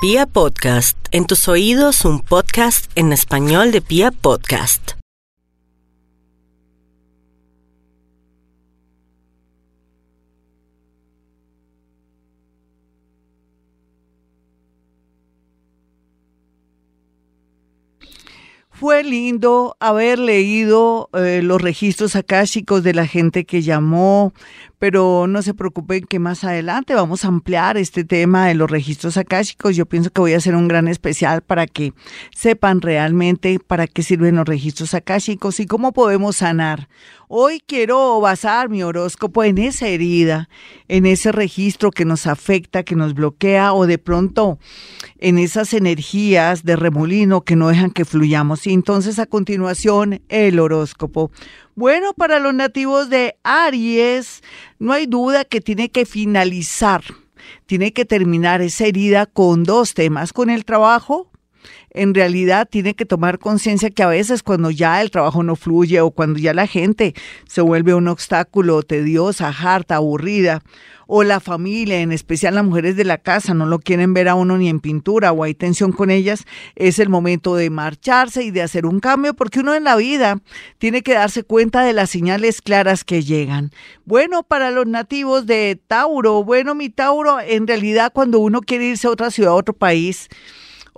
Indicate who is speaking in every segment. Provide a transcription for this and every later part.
Speaker 1: Pia Podcast, en tus oídos un podcast en español de Pia Podcast.
Speaker 2: Fue lindo haber leído eh, los registros akáshicos de la gente que llamó, pero no se preocupen que más adelante vamos a ampliar este tema de los registros akáshicos. Yo pienso que voy a hacer un gran especial para que sepan realmente para qué sirven los registros akáshicos y cómo podemos sanar. Hoy quiero basar mi horóscopo en esa herida, en ese registro que nos afecta, que nos bloquea o de pronto en esas energías de remolino que no dejan que fluyamos. Y entonces a continuación el horóscopo. Bueno, para los nativos de Aries, no hay duda que tiene que finalizar, tiene que terminar esa herida con dos temas, con el trabajo. En realidad tiene que tomar conciencia que a veces cuando ya el trabajo no fluye o cuando ya la gente se vuelve un obstáculo tediosa, harta, aburrida, o la familia, en especial las mujeres de la casa, no lo quieren ver a uno ni en pintura o hay tensión con ellas, es el momento de marcharse y de hacer un cambio porque uno en la vida tiene que darse cuenta de las señales claras que llegan. Bueno, para los nativos de Tauro, bueno, mi Tauro, en realidad cuando uno quiere irse a otra ciudad, a otro país,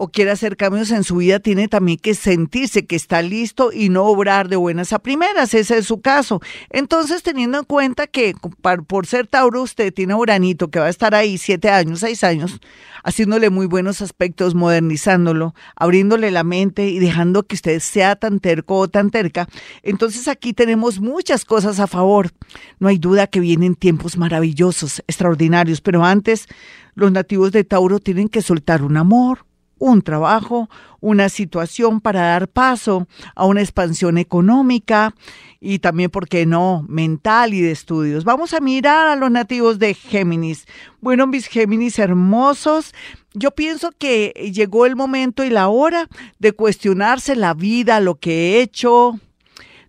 Speaker 2: o quiere hacer cambios en su vida, tiene también que sentirse que está listo y no obrar de buenas a primeras. Ese es su caso. Entonces, teniendo en cuenta que por ser Tauro, usted tiene a Uranito que va a estar ahí siete años, seis años, haciéndole muy buenos aspectos, modernizándolo, abriéndole la mente y dejando que usted sea tan terco o tan terca. Entonces, aquí tenemos muchas cosas a favor. No hay duda que vienen tiempos maravillosos, extraordinarios, pero antes los nativos de Tauro tienen que soltar un amor, un trabajo, una situación para dar paso a una expansión económica y también, ¿por qué no?, mental y de estudios. Vamos a mirar a los nativos de Géminis. Bueno, mis Géminis hermosos, yo pienso que llegó el momento y la hora de cuestionarse la vida, lo que he hecho,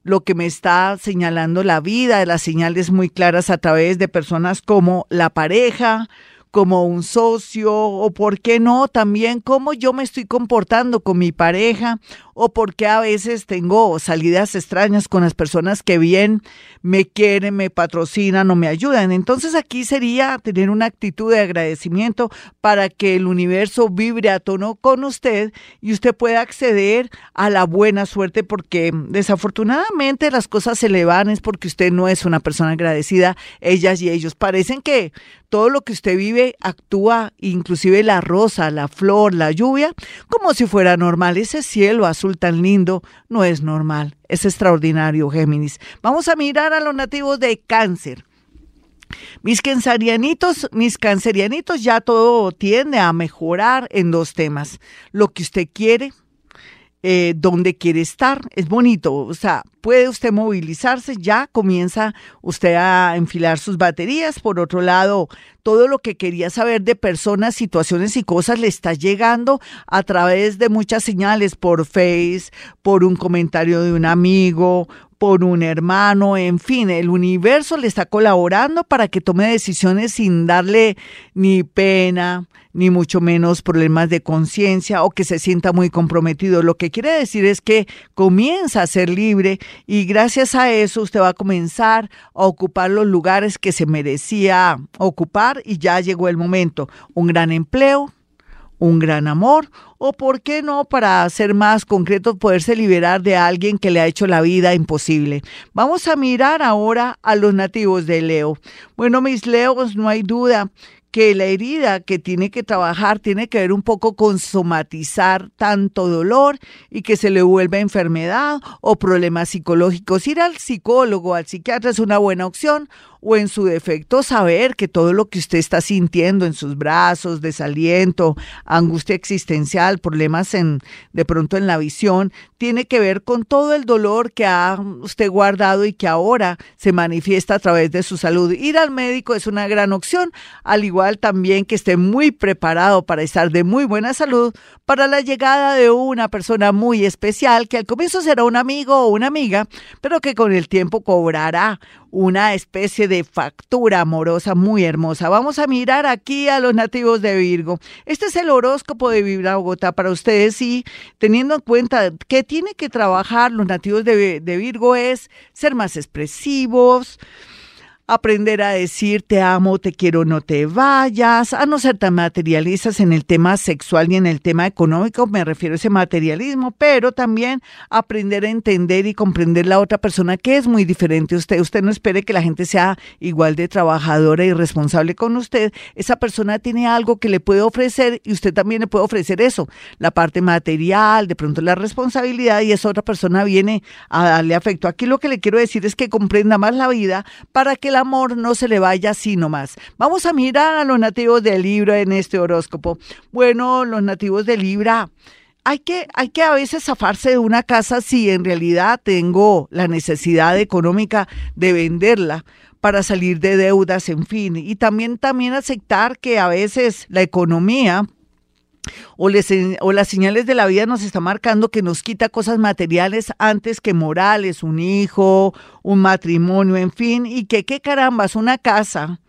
Speaker 2: lo que me está señalando la vida, las señales muy claras a través de personas como la pareja, como un socio o por qué no también cómo yo me estoy comportando con mi pareja o por qué a veces tengo salidas extrañas con las personas que bien me quieren, me patrocinan o me ayudan. Entonces aquí sería tener una actitud de agradecimiento para que el universo vibre a tono con usted y usted pueda acceder a la buena suerte porque desafortunadamente las cosas se le van es porque usted no es una persona agradecida. Ellas y ellos parecen que todo lo que usted vive actúa, inclusive la rosa, la flor, la lluvia, como si fuera normal. Ese cielo azul tan lindo no es normal, es extraordinario, Géminis. Vamos a mirar a los nativos de cáncer. Mis cancerianitos, mis cancerianitos ya todo tiende a mejorar en dos temas. Lo que usted quiere, eh, dónde quiere estar. Es bonito, o sea, puede usted movilizarse, ya comienza usted a enfilar sus baterías. Por otro lado, todo lo que quería saber de personas, situaciones y cosas le está llegando a través de muchas señales por Face, por un comentario de un amigo, por un hermano, en fin, el universo le está colaborando para que tome decisiones sin darle ni pena, ni mucho menos problemas de conciencia o que se sienta muy comprometido. Lo que quiere decir es que comienza a ser libre y gracias a eso usted va a comenzar a ocupar los lugares que se merecía ocupar y ya llegó el momento. Un gran empleo, un gran amor o, por qué no, para ser más concreto, poderse liberar de alguien que le ha hecho la vida imposible. Vamos a mirar ahora a los nativos de Leo. Bueno, mis Leos, no hay duda que la herida que tiene que trabajar tiene que ver un poco con somatizar tanto dolor y que se le vuelva enfermedad o problemas psicológicos. Ir al psicólogo, al psiquiatra es una buena opción o en su defecto saber que todo lo que usted está sintiendo en sus brazos, desaliento, angustia existencial, problemas en de pronto en la visión, tiene que ver con todo el dolor que ha usted guardado y que ahora se manifiesta a través de su salud. Ir al médico es una gran opción, al igual también que esté muy preparado para estar de muy buena salud para la llegada de una persona muy especial que al comienzo será un amigo o una amiga, pero que con el tiempo cobrará una especie de factura amorosa muy hermosa. Vamos a mirar aquí a los nativos de Virgo. Este es el horóscopo de Vibra Bogotá para ustedes y teniendo en cuenta que tiene que trabajar los nativos de, de Virgo es ser más expresivos, aprender a decir te amo, te quiero, no te vayas, a no ser tan materialistas en el tema sexual y en el tema económico, me refiero a ese materialismo, pero también aprender a entender y comprender la otra persona que es muy diferente a usted. Usted no espere que la gente sea igual de trabajadora y responsable con usted. Esa persona tiene algo que le puede ofrecer y usted también le puede ofrecer eso, la parte material, de pronto la responsabilidad y esa otra persona viene a darle afecto. Aquí lo que le quiero decir es que comprenda más la vida para que la amor no se le vaya así nomás. Vamos a mirar a los nativos de Libra en este horóscopo. Bueno, los nativos de Libra. Hay que, hay que a veces zafarse de una casa si en realidad tengo la necesidad económica de venderla para salir de deudas, en fin. Y también, también aceptar que a veces la economía o, las señales de la vida nos está marcando que nos quita cosas materiales antes que morales, un hijo, un matrimonio, en fin, y que qué carambas, una casa,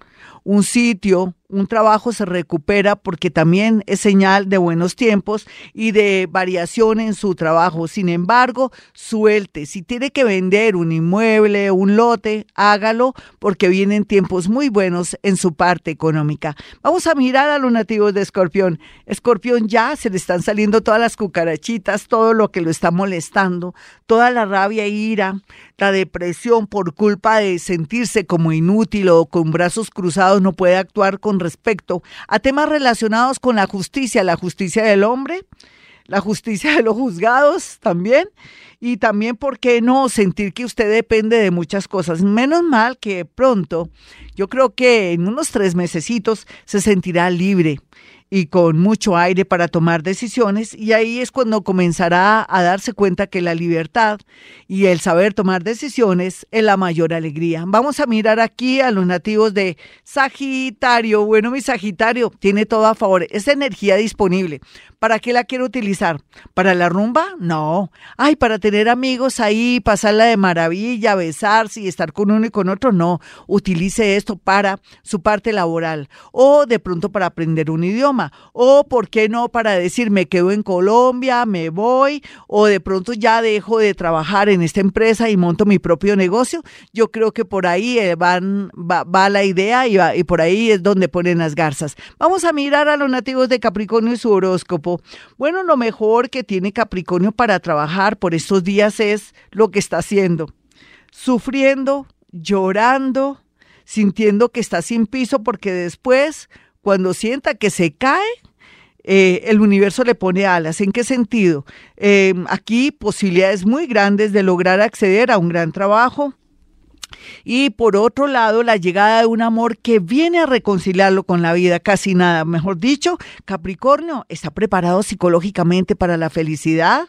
Speaker 2: un sitio, un trabajo se recupera porque también es señal de buenos tiempos y de variación en su trabajo. Sin embargo, suelte. Si tiene que vender un inmueble, un lote, hágalo porque vienen tiempos muy buenos en su parte económica. Vamos a mirar a los nativos de Escorpión. Escorpión ya se le están saliendo todas las cucarachitas, todo lo que lo está molestando, toda la rabia e ira, la depresión por culpa de sentirse como inútil o con brazos cruzados no puede actuar con respecto a temas relacionados con la justicia, la justicia del hombre, la justicia de los juzgados también, y también, ¿por qué no sentir que usted depende de muchas cosas? Menos mal que pronto, yo creo que en unos tres mesecitos se sentirá libre y con mucho aire para tomar decisiones y ahí es cuando comenzará a darse cuenta que la libertad y el saber tomar decisiones es la mayor alegría. Vamos a mirar aquí a los nativos de Sagitario. Bueno, mi Sagitario tiene todo a favor, es energía disponible. ¿Para qué la quiero utilizar? ¿Para la rumba? No. Ay, para tener amigos ahí, pasarla de maravilla, besarse y estar con uno y con otro. No. Utilice esto para su parte laboral o de pronto para aprender un idioma o, ¿por qué no? Para decir, me quedo en Colombia, me voy o de pronto ya dejo de trabajar en esta empresa y monto mi propio negocio. Yo creo que por ahí eh, van, va, la idea y, y por ahí es donde ponen las garzas. Vamos a mirar a los nativos de Capricornio y su horóscopo. Bueno, lo mejor que tiene Capricornio para trabajar por estos días es lo que está haciendo. Sufriendo, llorando, sintiendo que está sin piso porque después, cuando sienta que se cae, eh, el universo le pone alas. ¿En qué sentido? Eh, aquí posibilidades muy grandes de lograr acceder a un gran trabajo, y por otro lado, la llegada de un amor que viene a reconciliarlo con la vida, casi nada. Mejor dicho, Capricornio está preparado psicológicamente para la felicidad,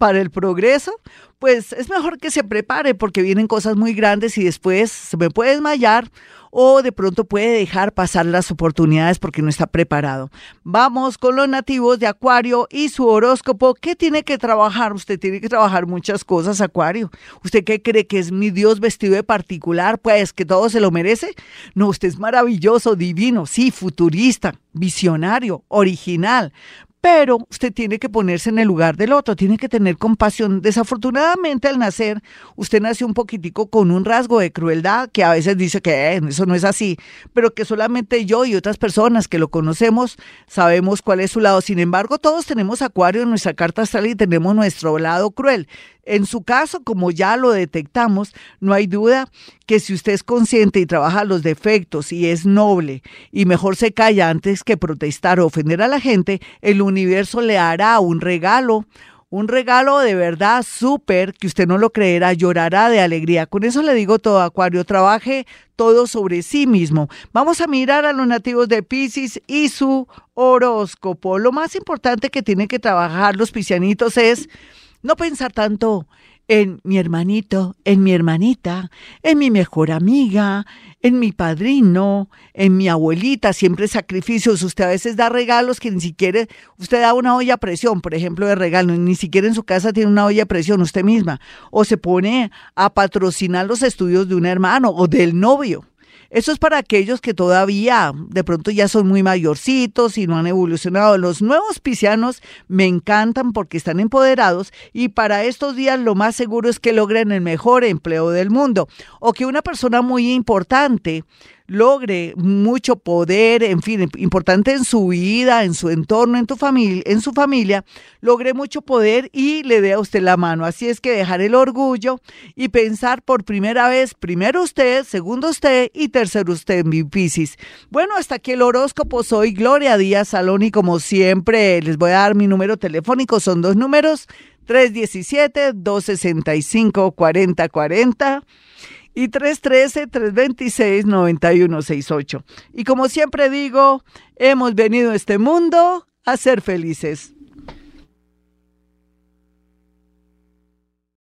Speaker 2: para el progreso, pues es mejor que se prepare porque vienen cosas muy grandes y después se me puede desmayar o de pronto puede dejar pasar las oportunidades porque no está preparado. Vamos con los nativos de Acuario y su horóscopo. ¿Qué tiene que trabajar? Usted tiene que trabajar muchas cosas, Acuario. ¿Usted qué cree que es mi Dios vestido de particular? Pues que todo se lo merece. No, usted es maravilloso, divino, sí, futurista, visionario, original pero usted tiene que ponerse en el lugar del otro, tiene que tener compasión. Desafortunadamente al nacer, usted nació un poquitico con un rasgo de crueldad que a veces dice que eh, eso no es así, pero que solamente yo y otras personas que lo conocemos sabemos cuál es su lado. Sin embargo, todos tenemos acuario en nuestra carta astral y tenemos nuestro lado cruel. En su caso, como ya lo detectamos, no hay duda que si usted es consciente y trabaja los defectos y es noble y mejor se calla antes que protestar o ofender a la gente, el universo le hará un regalo un regalo de verdad súper que usted no lo creerá, llorará de alegría. Con eso le digo todo, Acuario, trabaje todo sobre sí mismo. Vamos a mirar a los nativos de Pisces y su horóscopo. Lo más importante que tienen que trabajar los piscianitos es no pensar tanto en mi hermanito, en mi hermanita, en mi mejor amiga, en mi padrino, en mi abuelita, siempre sacrificios. Usted a veces da regalos que ni siquiera, usted da una olla a presión, por ejemplo, de regalo, ni siquiera en su casa tiene una olla a presión usted misma, o se pone a patrocinar los estudios de un hermano o del novio. Eso es para aquellos que todavía de pronto ya son muy mayorcitos y no han evolucionado. Los nuevos piscianos me encantan porque están empoderados y para estos días lo más seguro es que logren el mejor empleo del mundo o que una persona muy importante logre mucho poder, en fin, importante en su vida, en su entorno, en tu familia, en su familia, logre mucho poder y le dé a usted la mano. Así es que dejar el orgullo y pensar por primera vez, primero usted, segundo usted y tercero usted, mi Piscis. Bueno, hasta aquí el horóscopo. Soy Gloria Díaz Salón y como siempre les voy a dar mi número telefónico. Son dos números, 317-265-4040 y 313-326-9168. Y como siempre digo, hemos venido a este mundo a ser felices.